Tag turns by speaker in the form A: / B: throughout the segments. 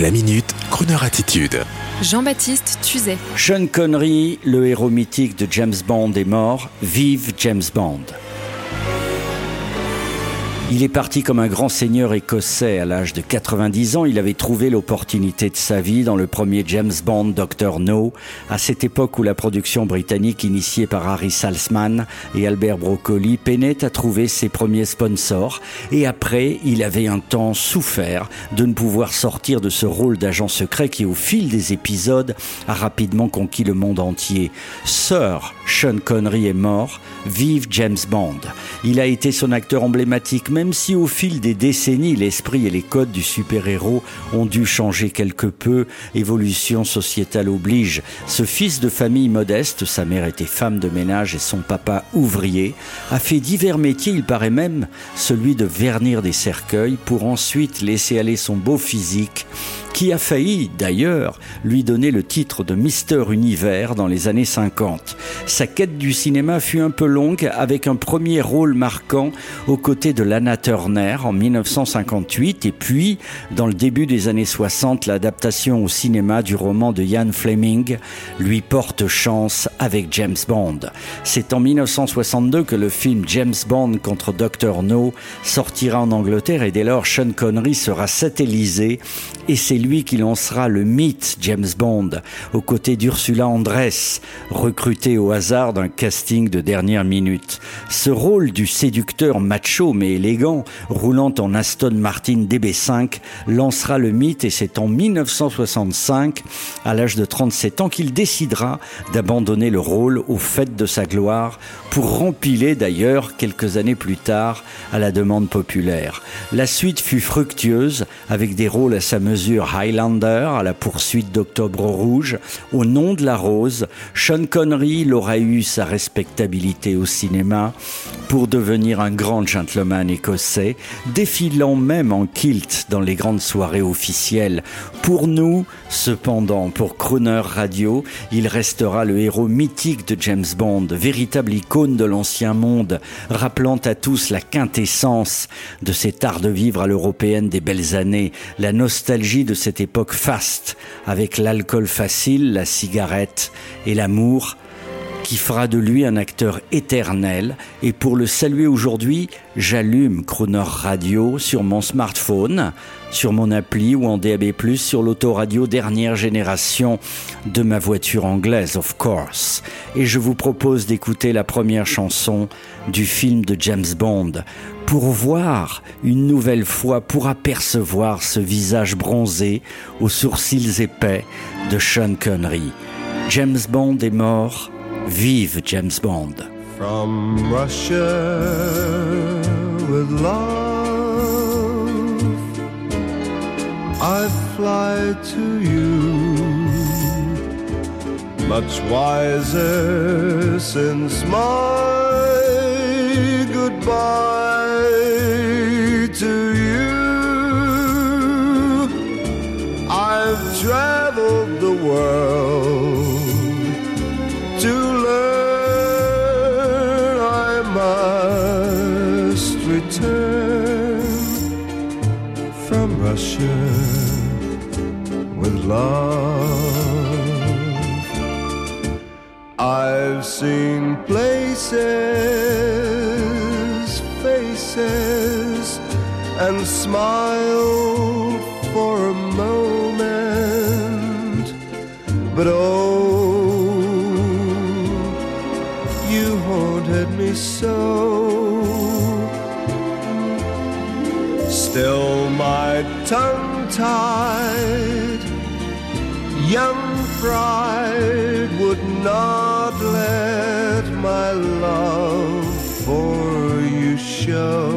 A: La minute, Kroneur attitude.
B: Jean-Baptiste Tuzet.
C: Sean Connery, le héros mythique de James Bond, est mort. Vive James Bond. Il est parti comme un grand seigneur écossais à l'âge de 90 ans. Il avait trouvé l'opportunité de sa vie dans le premier James Bond, Dr. No, à cette époque où la production britannique initiée par Harry Salzman et Albert Broccoli peinait à trouver ses premiers sponsors. Et après, il avait un temps souffert de ne pouvoir sortir de ce rôle d'agent secret qui, au fil des épisodes, a rapidement conquis le monde entier. Sir Sean Connery est mort. Vive James Bond. Il a été son acteur emblématique, même si au fil des décennies, l'esprit et les codes du super-héros ont dû changer quelque peu, évolution sociétale oblige. Ce fils de famille modeste, sa mère était femme de ménage et son papa ouvrier, a fait divers métiers, il paraît même celui de vernir des cercueils pour ensuite laisser aller son beau physique qui a failli d'ailleurs lui donner le titre de Mister Univers dans les années 50. Sa quête du cinéma fut un peu longue avec un premier rôle marquant aux côtés de Lana Turner en 1958 et puis dans le début des années 60 l'adaptation au cinéma du roman de Ian Fleming lui porte chance avec James Bond. C'est en 1962 que le film James Bond contre Dr No sortira en Angleterre et dès lors Sean Connery sera satellisé et c'est lui qui lancera le mythe James Bond aux côtés d'Ursula Andress, recrutée au hasard d'un casting de dernière minute. Ce rôle du séducteur macho mais élégant, roulant en Aston Martin DB5, lancera le mythe et c'est en 1965, à l'âge de 37 ans, qu'il décidera d'abandonner le rôle au fait de sa gloire pour rempiler d'ailleurs quelques années plus tard à la demande populaire. La suite fut fructueuse avec des rôles à sa mesure Highlander à la poursuite d'Octobre Rouge, au nom de la rose, Sean Connery l'aura eu sa respectabilité au cinéma pour devenir un grand gentleman écossais, défilant même en kilt dans les grandes soirées officielles. Pour nous, cependant, pour Croner Radio, il restera le héros mythique de James Bond, véritable icône de l'ancien monde, rappelant à tous la quintessence de cet art de vivre à l'européenne des belles années, la nostalgie de cette époque faste, avec l'alcool facile, la cigarette et l'amour, qui fera de lui un acteur éternel. Et pour le saluer aujourd'hui, j'allume Croner Radio sur mon smartphone, sur mon appli ou en DAB+, sur l'autoradio dernière génération de ma voiture anglaise, of course. Et je vous propose d'écouter la première chanson du film de James Bond pour voir une nouvelle fois, pour apercevoir ce visage bronzé aux sourcils épais de Sean Connery. James Bond est mort Vive James Bond.
D: From Russia with love, I fly to you. Much wiser since my goodbye to you. I've seen places, faces, and smiled for a moment, but oh you haunted me so. Still, my tongue tied, young pride would not let my love for you show.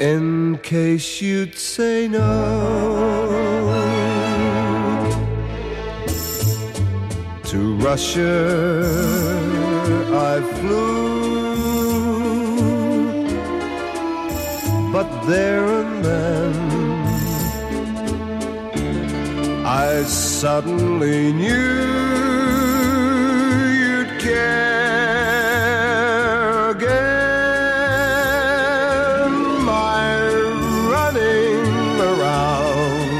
D: In case you'd say no. To Russia I flew, but there and then I suddenly knew you'd care again. My running around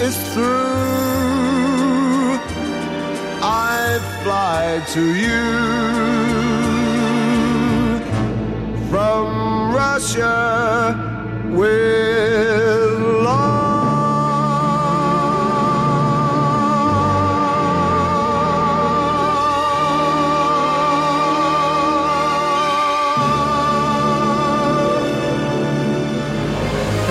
D: is through. I fly to you.